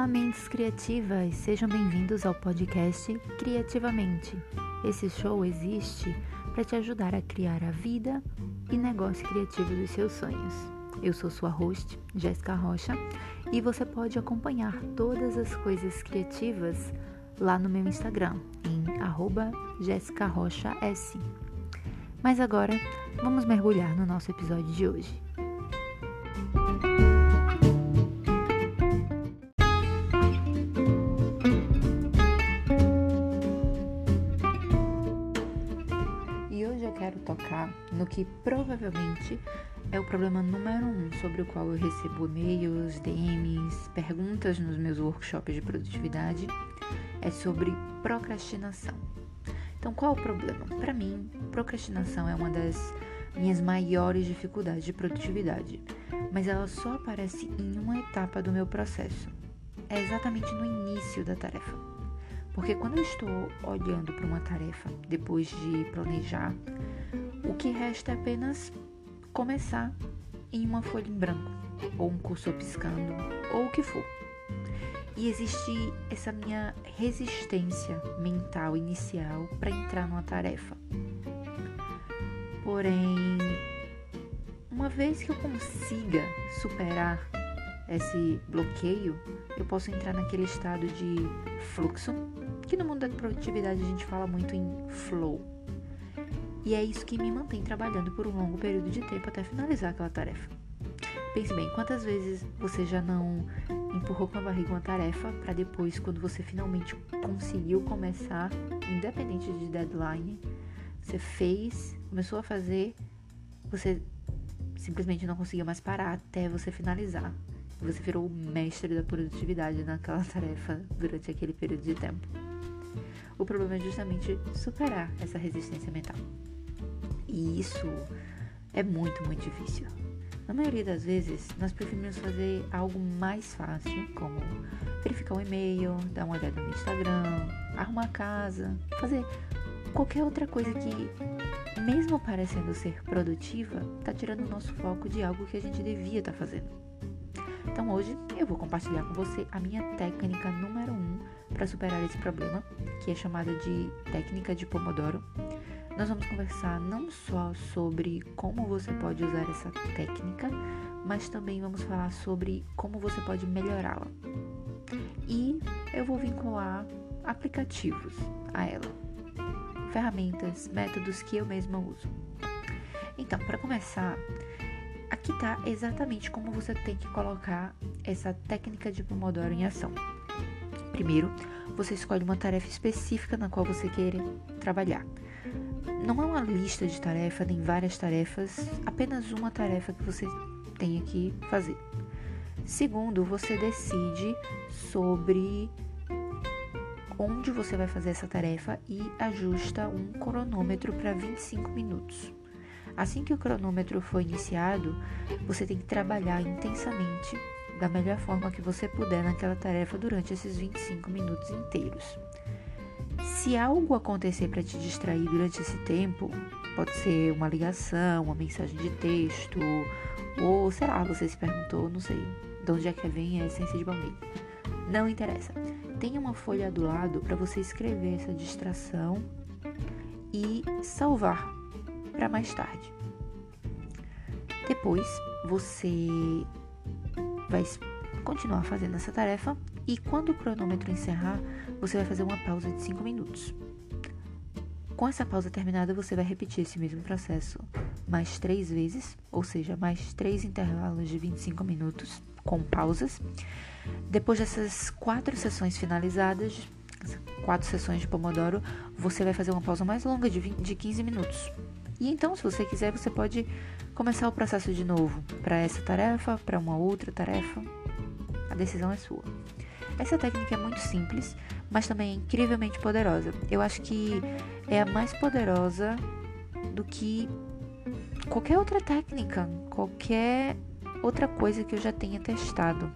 Olá, mentes criativas! Sejam bem-vindos ao podcast Criativamente. Esse show existe para te ajudar a criar a vida e negócio criativo dos seus sonhos. Eu sou sua host, Jéssica Rocha, e você pode acompanhar todas as coisas criativas lá no meu Instagram, em arroba S. Mas agora, vamos mergulhar no nosso episódio de hoje. Que provavelmente é o problema número um sobre o qual eu recebo e-mails, DMs, perguntas nos meus workshops de produtividade, é sobre procrastinação. Então, qual o problema? Para mim, procrastinação é uma das minhas maiores dificuldades de produtividade, mas ela só aparece em uma etapa do meu processo. É exatamente no início da tarefa. Porque quando eu estou olhando para uma tarefa depois de planejar, que resta é apenas começar em uma folha em branco, ou um cursor piscando, ou o que for. E existe essa minha resistência mental inicial para entrar numa tarefa. Porém, uma vez que eu consiga superar esse bloqueio, eu posso entrar naquele estado de fluxo, que no mundo da produtividade a gente fala muito em flow. E é isso que me mantém trabalhando por um longo período de tempo até finalizar aquela tarefa. Pense bem, quantas vezes você já não empurrou com a barriga uma tarefa para depois, quando você finalmente conseguiu começar, independente de deadline, você fez, começou a fazer, você simplesmente não conseguia mais parar até você finalizar. Você virou o mestre da produtividade naquela tarefa durante aquele período de tempo. O problema é justamente superar essa resistência mental. E isso é muito, muito difícil. Na maioria das vezes, nós preferimos fazer algo mais fácil, como verificar um e-mail, dar uma olhada no Instagram, arrumar a casa, fazer qualquer outra coisa que, mesmo parecendo ser produtiva, está tirando o nosso foco de algo que a gente devia estar tá fazendo. Então hoje eu vou compartilhar com você a minha técnica número 1 um para superar esse problema, que é chamada de técnica de Pomodoro. Nós vamos conversar não só sobre como você pode usar essa técnica, mas também vamos falar sobre como você pode melhorá-la. E eu vou vincular aplicativos a ela, ferramentas, métodos que eu mesma uso. Então, para começar, aqui está exatamente como você tem que colocar essa técnica de Pomodoro em ação. Primeiro, você escolhe uma tarefa específica na qual você quer trabalhar. Não é uma lista de tarefas, nem várias tarefas, apenas uma tarefa que você tem que fazer. Segundo, você decide sobre onde você vai fazer essa tarefa e ajusta um cronômetro para 25 minutos. Assim que o cronômetro for iniciado, você tem que trabalhar intensamente da melhor forma que você puder naquela tarefa durante esses 25 minutos inteiros. Se algo acontecer para te distrair durante esse tempo, pode ser uma ligação, uma mensagem de texto, ou sei lá, você se perguntou, não sei, de onde é que vem a essência de baunilha. Não interessa. Tenha uma folha do lado para você escrever essa distração e salvar para mais tarde. Depois, você vai continuar fazendo essa tarefa e quando o cronômetro encerrar, você vai fazer uma pausa de 5 minutos. Com essa pausa terminada, você vai repetir esse mesmo processo mais três vezes, ou seja, mais três intervalos de 25 minutos com pausas. Depois dessas quatro sessões finalizadas, quatro sessões de Pomodoro, você vai fazer uma pausa mais longa de, 20, de 15 minutos. E então, se você quiser, você pode começar o processo de novo para essa tarefa, para uma outra tarefa. A decisão é sua. Essa técnica é muito simples, mas também é incrivelmente poderosa. Eu acho que é a mais poderosa do que qualquer outra técnica, qualquer outra coisa que eu já tenha testado.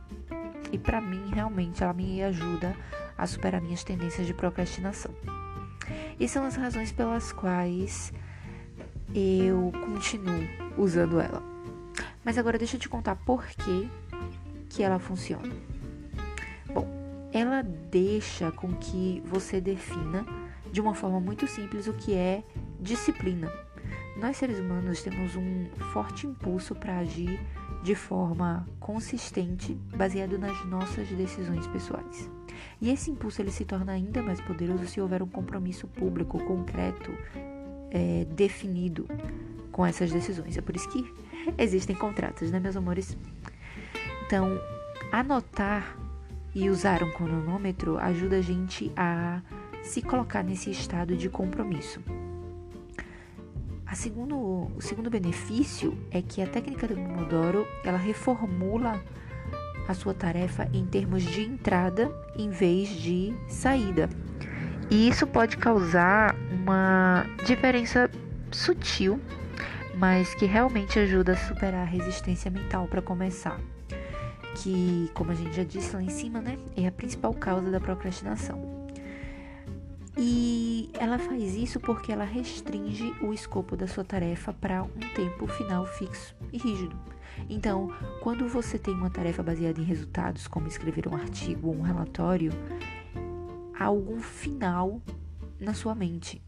E para mim, realmente, ela me ajuda a superar minhas tendências de procrastinação. E são as razões pelas quais eu continuo usando ela. Mas agora deixa eu te contar por que, que ela funciona. Ela deixa com que você defina de uma forma muito simples o que é disciplina. Nós seres humanos temos um forte impulso para agir de forma consistente, baseado nas nossas decisões pessoais. E esse impulso ele se torna ainda mais poderoso se houver um compromisso público concreto, é, definido com essas decisões. É por isso que existem contratos, né, meus amores? Então, anotar e usar um cronômetro ajuda a gente a se colocar nesse estado de compromisso. Segundo, o segundo benefício é que a técnica do Pomodoro ela reformula a sua tarefa em termos de entrada em vez de saída. E isso pode causar uma diferença sutil, mas que realmente ajuda a superar a resistência mental para começar. Que, como a gente já disse lá em cima, né, é a principal causa da procrastinação. E ela faz isso porque ela restringe o escopo da sua tarefa para um tempo final fixo e rígido. Então, quando você tem uma tarefa baseada em resultados, como escrever um artigo ou um relatório, há algum final na sua mente.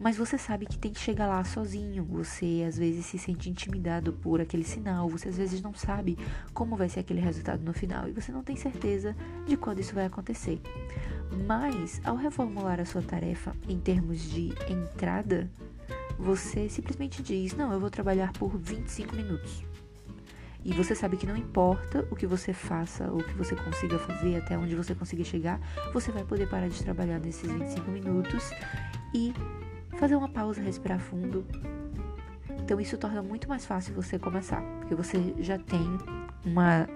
Mas você sabe que tem que chegar lá sozinho. Você às vezes se sente intimidado por aquele sinal. Você às vezes não sabe como vai ser aquele resultado no final. E você não tem certeza de quando isso vai acontecer. Mas, ao reformular a sua tarefa em termos de entrada, você simplesmente diz: Não, eu vou trabalhar por 25 minutos. E você sabe que não importa o que você faça, ou o que você consiga fazer, até onde você consiga chegar, você vai poder parar de trabalhar nesses 25 minutos e fazer uma pausa, respirar fundo. Então isso torna muito mais fácil você começar, porque você já tem uma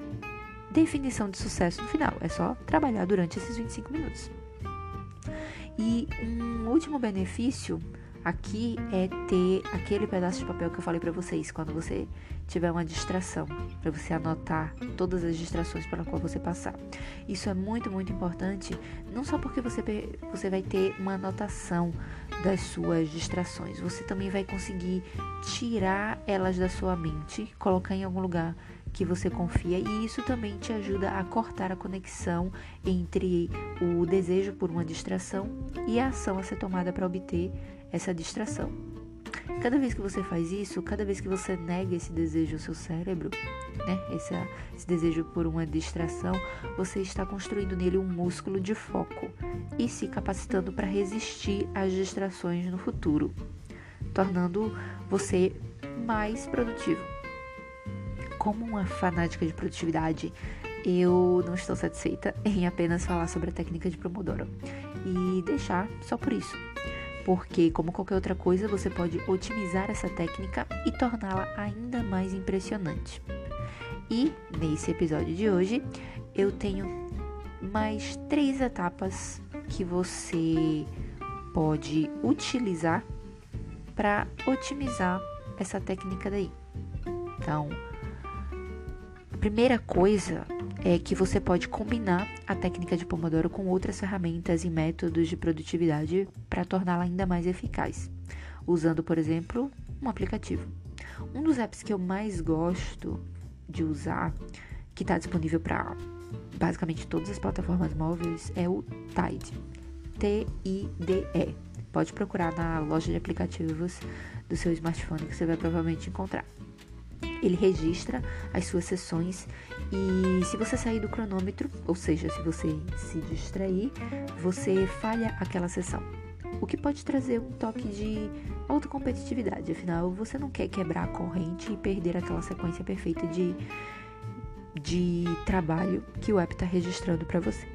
definição de sucesso no final. É só trabalhar durante esses 25 minutos. E um último benefício aqui é ter aquele pedaço de papel que eu falei para vocês quando você tiver uma distração, para você anotar todas as distrações pela qual você passar. Isso é muito, muito importante, não só porque você, você vai ter uma anotação das suas distrações, você também vai conseguir tirar elas da sua mente, colocar em algum lugar que você confia e isso também te ajuda a cortar a conexão entre o desejo por uma distração e a ação a ser tomada para obter essa distração. Cada vez que você faz isso, cada vez que você nega esse desejo ao seu cérebro, né, esse, esse desejo por uma distração, você está construindo nele um músculo de foco e se capacitando para resistir às distrações no futuro, tornando você mais produtivo como uma fanática de produtividade, eu não estou satisfeita em apenas falar sobre a técnica de Pomodoro e deixar só por isso. Porque, como qualquer outra coisa, você pode otimizar essa técnica e torná-la ainda mais impressionante. E nesse episódio de hoje, eu tenho mais três etapas que você pode utilizar para otimizar essa técnica daí. Então, primeira coisa é que você pode combinar a técnica de Pomodoro com outras ferramentas e métodos de produtividade para torná-la ainda mais eficaz, usando, por exemplo, um aplicativo. Um dos apps que eu mais gosto de usar, que está disponível para basicamente todas as plataformas móveis, é o Tide. T-I-D-E. Pode procurar na loja de aplicativos do seu smartphone que você vai provavelmente encontrar ele registra as suas sessões e se você sair do cronômetro, ou seja, se você se distrair, você falha aquela sessão. O que pode trazer um toque de autocompetitividade, afinal, você não quer quebrar a corrente e perder aquela sequência perfeita de, de trabalho que o app está registrando para você.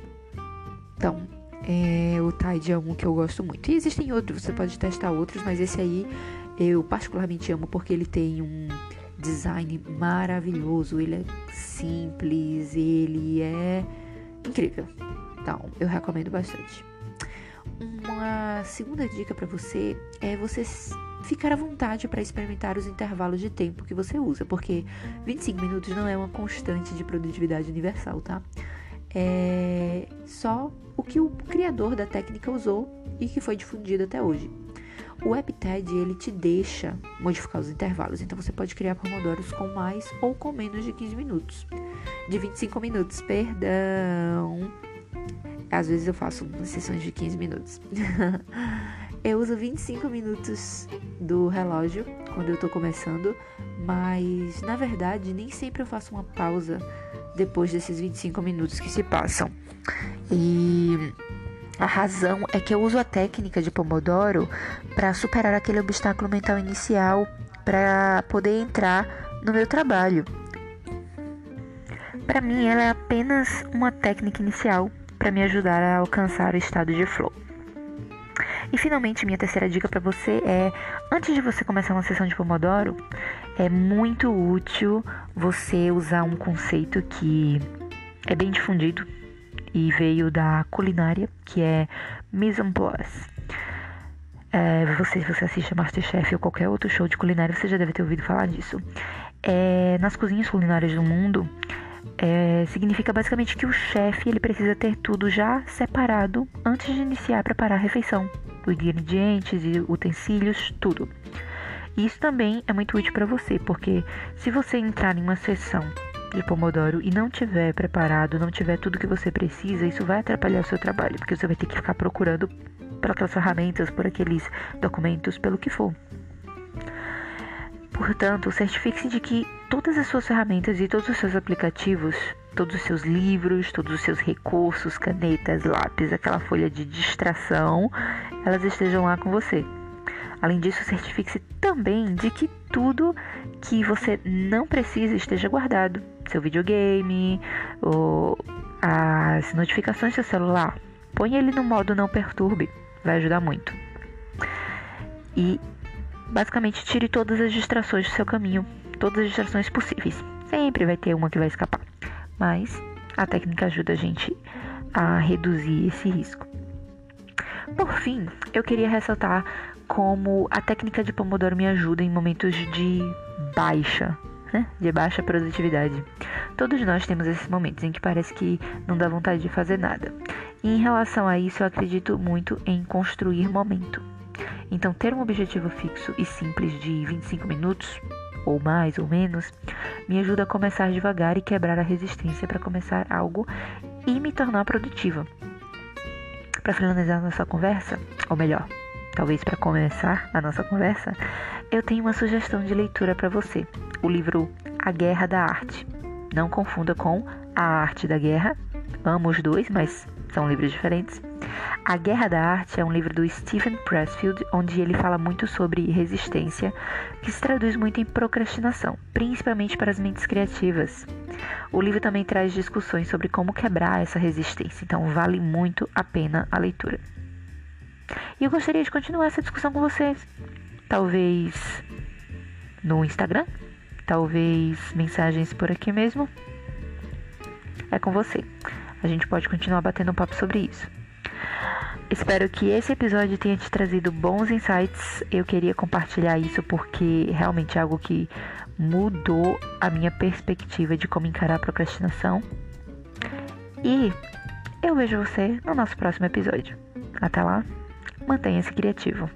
Então, é, o Tide é um que eu gosto muito. E existem outros, você pode testar outros, mas esse aí eu particularmente amo porque ele tem um design maravilhoso, ele é simples, ele é incrível. Então, eu recomendo bastante. Uma segunda dica para você é você ficar à vontade para experimentar os intervalos de tempo que você usa, porque 25 minutos não é uma constante de produtividade universal, tá? É só o que o criador da técnica usou e que foi difundido até hoje. O WebTed ele te deixa modificar os intervalos, então você pode criar pomodoros com mais ou com menos de 15 minutos. De 25 minutos, perdão. Às vezes eu faço sessões de 15 minutos. eu uso 25 minutos do relógio quando eu tô começando, mas na verdade nem sempre eu faço uma pausa depois desses 25 minutos que se passam. E a razão é que eu uso a técnica de Pomodoro para superar aquele obstáculo mental inicial para poder entrar no meu trabalho. Para mim, ela é apenas uma técnica inicial para me ajudar a alcançar o estado de flow. E finalmente, minha terceira dica para você é: antes de você começar uma sessão de Pomodoro, é muito útil você usar um conceito que é bem difundido e veio da culinária, que é mise en place. É, você, se você assiste a Masterchef ou qualquer outro show de culinária, você já deve ter ouvido falar disso. É, nas cozinhas culinárias do mundo, é, significa basicamente que o chefe ele precisa ter tudo já separado antes de iniciar a preparar a refeição, os ingredientes e utensílios, tudo. Isso também é muito útil para você, porque se você entrar em uma sessão de Pomodoro e não tiver preparado, não tiver tudo que você precisa, isso vai atrapalhar o seu trabalho, porque você vai ter que ficar procurando por aquelas ferramentas, por aqueles documentos, pelo que for. Portanto, certifique-se de que todas as suas ferramentas e todos os seus aplicativos, todos os seus livros, todos os seus recursos, canetas, lápis, aquela folha de distração, elas estejam lá com você. Além disso, certifique-se também de que tudo que você não precisa esteja guardado. Seu videogame, as notificações do seu celular. Põe ele no modo não perturbe, vai ajudar muito. E basicamente tire todas as distrações do seu caminho, todas as distrações possíveis. Sempre vai ter uma que vai escapar, mas a técnica ajuda a gente a reduzir esse risco. Por fim, eu queria ressaltar como a técnica de Pomodoro me ajuda em momentos de baixa, né? de baixa produtividade. Todos nós temos esses momentos em que parece que não dá vontade de fazer nada. E em relação a isso, eu acredito muito em construir momento. Então, ter um objetivo fixo e simples de 25 minutos, ou mais ou menos, me ajuda a começar devagar e quebrar a resistência para começar algo e me tornar produtiva. Para finalizar nossa conversa, ou melhor, talvez para começar a nossa conversa, eu tenho uma sugestão de leitura para você: o livro A Guerra da Arte. Não confunda com A Arte da Guerra. Amo os dois, mas são livros diferentes. A Guerra da Arte é um livro do Stephen Pressfield, onde ele fala muito sobre resistência, que se traduz muito em procrastinação, principalmente para as mentes criativas. O livro também traz discussões sobre como quebrar essa resistência, então vale muito a pena a leitura. E eu gostaria de continuar essa discussão com vocês. Talvez no Instagram, talvez mensagens por aqui mesmo. É com você. A gente pode continuar batendo um papo sobre isso. Espero que esse episódio tenha te trazido bons insights. Eu queria compartilhar isso porque realmente é algo que mudou a minha perspectiva de como encarar a procrastinação. E eu vejo você no nosso próximo episódio. Até lá, mantenha-se criativo.